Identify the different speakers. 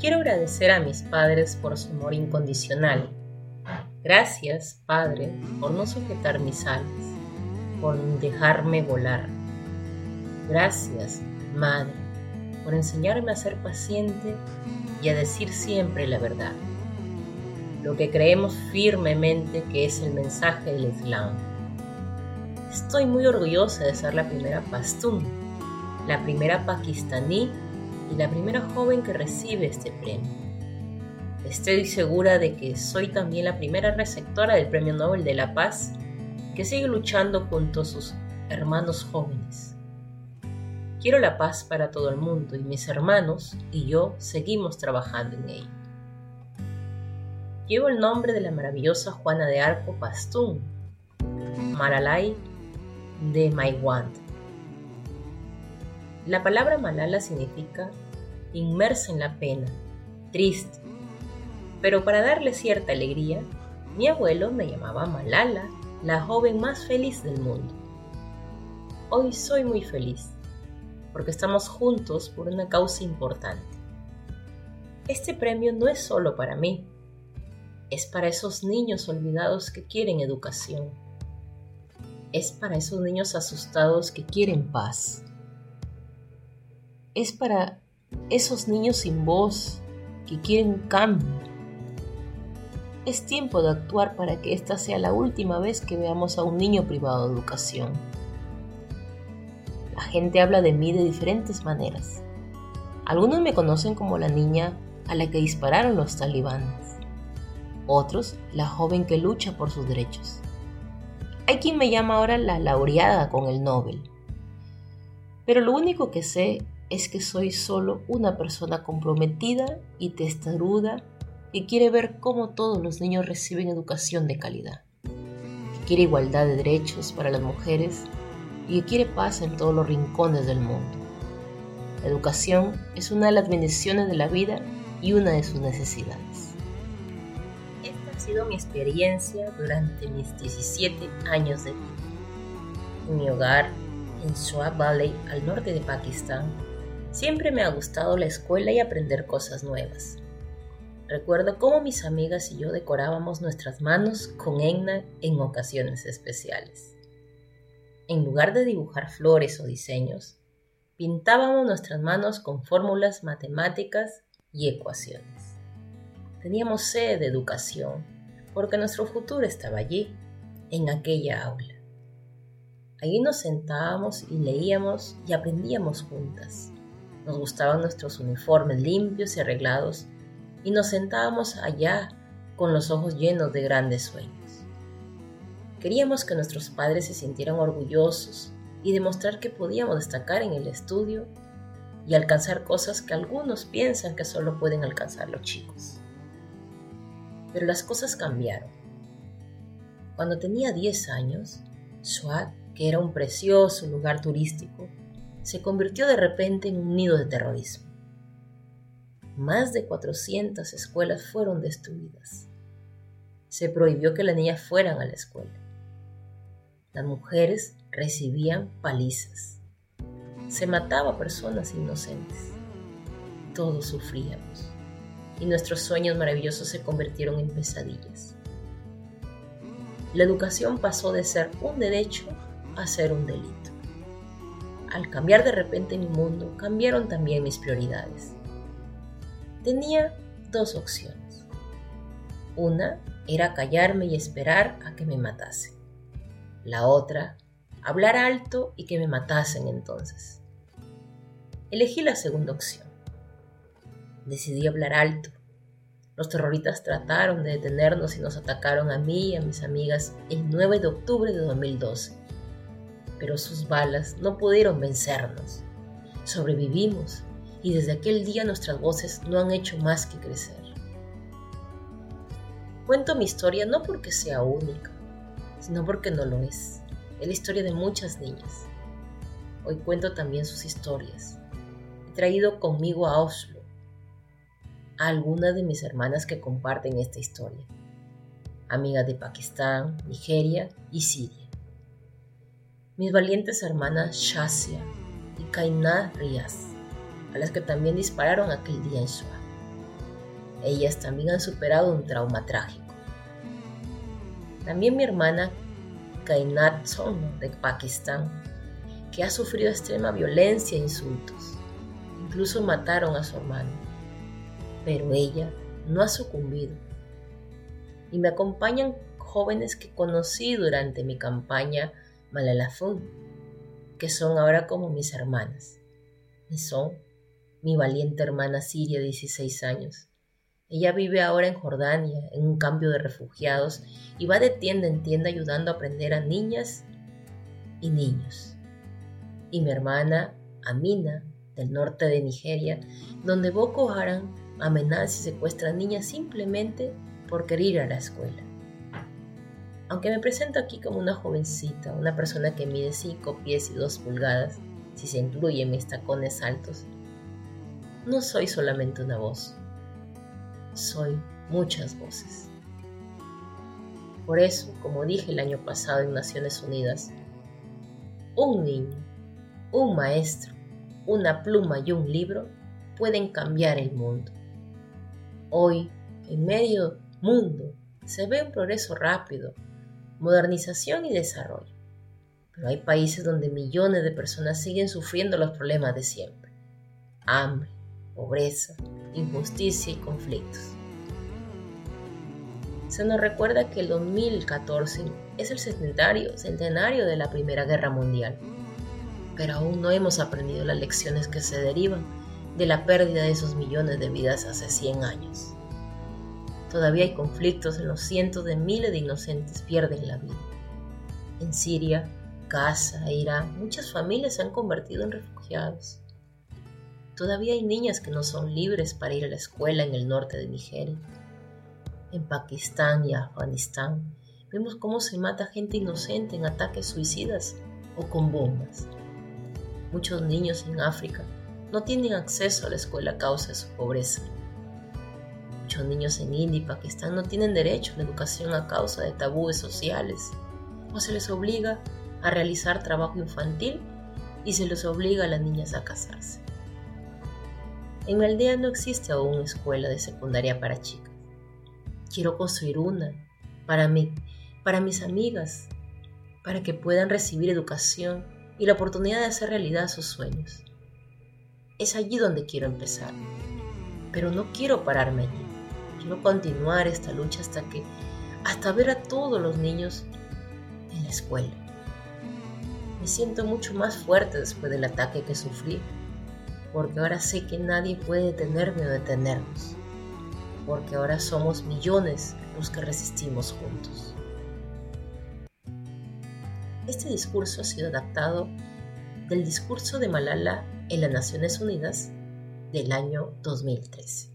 Speaker 1: Quiero agradecer a mis padres por su amor incondicional. Gracias, Padre, por no sujetar mis alas, por dejarme volar. Gracias, Madre, por enseñarme a ser paciente y a decir siempre la verdad, lo que creemos firmemente que es el mensaje del Islam. Estoy muy orgullosa de ser la primera pastún, la primera pakistaní y la primera joven que recibe este premio. Estoy segura de que soy también la primera receptora del Premio Nobel de la Paz que sigue luchando junto a sus hermanos jóvenes. Quiero la paz para todo el mundo y mis hermanos y yo seguimos trabajando en ello. Llevo el nombre de la maravillosa Juana de Arco Pastún, Maralai de Maiwand. La palabra Malala significa inmersa en la pena, triste. Pero para darle cierta alegría, mi abuelo me llamaba Malala, la joven más feliz del mundo. Hoy soy muy feliz, porque estamos juntos por una causa importante. Este premio no es solo para mí, es para esos niños olvidados que quieren educación es para esos niños asustados que quieren paz. Es para esos niños sin voz que quieren cambio. Es tiempo de actuar para que esta sea la última vez que veamos a un niño privado de educación. La gente habla de mí de diferentes maneras. Algunos me conocen como la niña a la que dispararon los talibanes. Otros, la joven que lucha por sus derechos. Hay quien me llama ahora la laureada con el Nobel. Pero lo único que sé es que soy solo una persona comprometida y testaruda que quiere ver cómo todos los niños reciben educación de calidad, que quiere igualdad de derechos para las mujeres y que quiere paz en todos los rincones del mundo. La educación es una de las bendiciones de la vida y una de sus necesidades sido mi experiencia durante mis 17 años de vida. En mi hogar, en Swat Valley, al norte de Pakistán, siempre me ha gustado la escuela y aprender cosas nuevas. Recuerdo cómo mis amigas y yo decorábamos nuestras manos con henna en ocasiones especiales. En lugar de dibujar flores o diseños, pintábamos nuestras manos con fórmulas matemáticas y ecuaciones. Teníamos sed de educación, porque nuestro futuro estaba allí, en aquella aula. Allí nos sentábamos y leíamos y aprendíamos juntas. Nos gustaban nuestros uniformes limpios y arreglados y nos sentábamos allá con los ojos llenos de grandes sueños. Queríamos que nuestros padres se sintieran orgullosos y demostrar que podíamos destacar en el estudio y alcanzar cosas que algunos piensan que solo pueden alcanzar los chicos. Pero las cosas cambiaron. Cuando tenía 10 años, Swat, que era un precioso lugar turístico, se convirtió de repente en un nido de terrorismo. Más de 400 escuelas fueron destruidas. Se prohibió que las niñas fueran a la escuela. Las mujeres recibían palizas. Se mataba a personas inocentes. Todos sufríamos y nuestros sueños maravillosos se convirtieron en pesadillas. La educación pasó de ser un derecho a ser un delito. Al cambiar de repente mi mundo, cambiaron también mis prioridades. Tenía dos opciones. Una era callarme y esperar a que me matasen. La otra, hablar alto y que me matasen entonces. Elegí la segunda opción. Decidí hablar alto. Los terroristas trataron de detenernos y nos atacaron a mí y a mis amigas el 9 de octubre de 2012. Pero sus balas no pudieron vencernos. Sobrevivimos y desde aquel día nuestras voces no han hecho más que crecer. Cuento mi historia no porque sea única, sino porque no lo es. Es la historia de muchas niñas. Hoy cuento también sus historias. He traído conmigo a Oslo, a algunas de mis hermanas que comparten esta historia, amigas de Pakistán, Nigeria y Siria. Mis valientes hermanas Shasia y Kainat Riaz, a las que también dispararon aquel día en Shoah. Ellas también han superado un trauma trágico. También mi hermana Kainat Son de Pakistán, que ha sufrido extrema violencia e insultos. Incluso mataron a su hermano. Pero ella no ha sucumbido. Y me acompañan jóvenes que conocí durante mi campaña Malalafun, que son ahora como mis hermanas. Son mi valiente hermana Siria de 16 años. Ella vive ahora en Jordania, en un cambio de refugiados, y va de tienda en tienda ayudando a aprender a niñas y niños. Y mi hermana Amina, del norte de Nigeria, donde Boko Haram amenaza y secuestra a niñas simplemente por querer ir a la escuela. Aunque me presento aquí como una jovencita, una persona que mide 5 pies y 2 pulgadas, si se incluyen mis tacones altos, no soy solamente una voz, soy muchas voces. Por eso, como dije el año pasado en Naciones Unidas, un niño, un maestro, una pluma y un libro pueden cambiar el mundo. Hoy, en medio mundo, se ve un progreso rápido, modernización y desarrollo. Pero hay países donde millones de personas siguen sufriendo los problemas de siempre. Hambre, pobreza, injusticia y conflictos. Se nos recuerda que el 2014 es el centenario, de la Primera Guerra Mundial, pero aún no hemos aprendido las lecciones que se derivan de la pérdida de esos millones de vidas hace 100 años. Todavía hay conflictos en los cientos de miles de inocentes pierden la vida. En Siria, Gaza e Irán, muchas familias se han convertido en refugiados. Todavía hay niñas que no son libres para ir a la escuela en el norte de Nigeria. En Pakistán y Afganistán vemos cómo se mata gente inocente en ataques suicidas o con bombas. Muchos niños en África no tienen acceso a la escuela a causa de su pobreza. Muchos niños en India y Pakistán no tienen derecho a la educación a causa de tabúes sociales, o se les obliga a realizar trabajo infantil y se les obliga a las niñas a casarse. En mi aldea no existe aún escuela de secundaria para chicas. Quiero construir una para mí, para mis amigas, para que puedan recibir educación y la oportunidad de hacer realidad sus sueños. Es allí donde quiero empezar, pero no quiero pararme allí. Quiero continuar esta lucha hasta que, hasta ver a todos los niños en la escuela. Me siento mucho más fuerte después del ataque que sufrí, porque ahora sé que nadie puede detenerme o detenernos, porque ahora somos millones los que resistimos juntos. Este discurso ha sido adaptado del discurso de Malala en las Naciones Unidas del año 2013.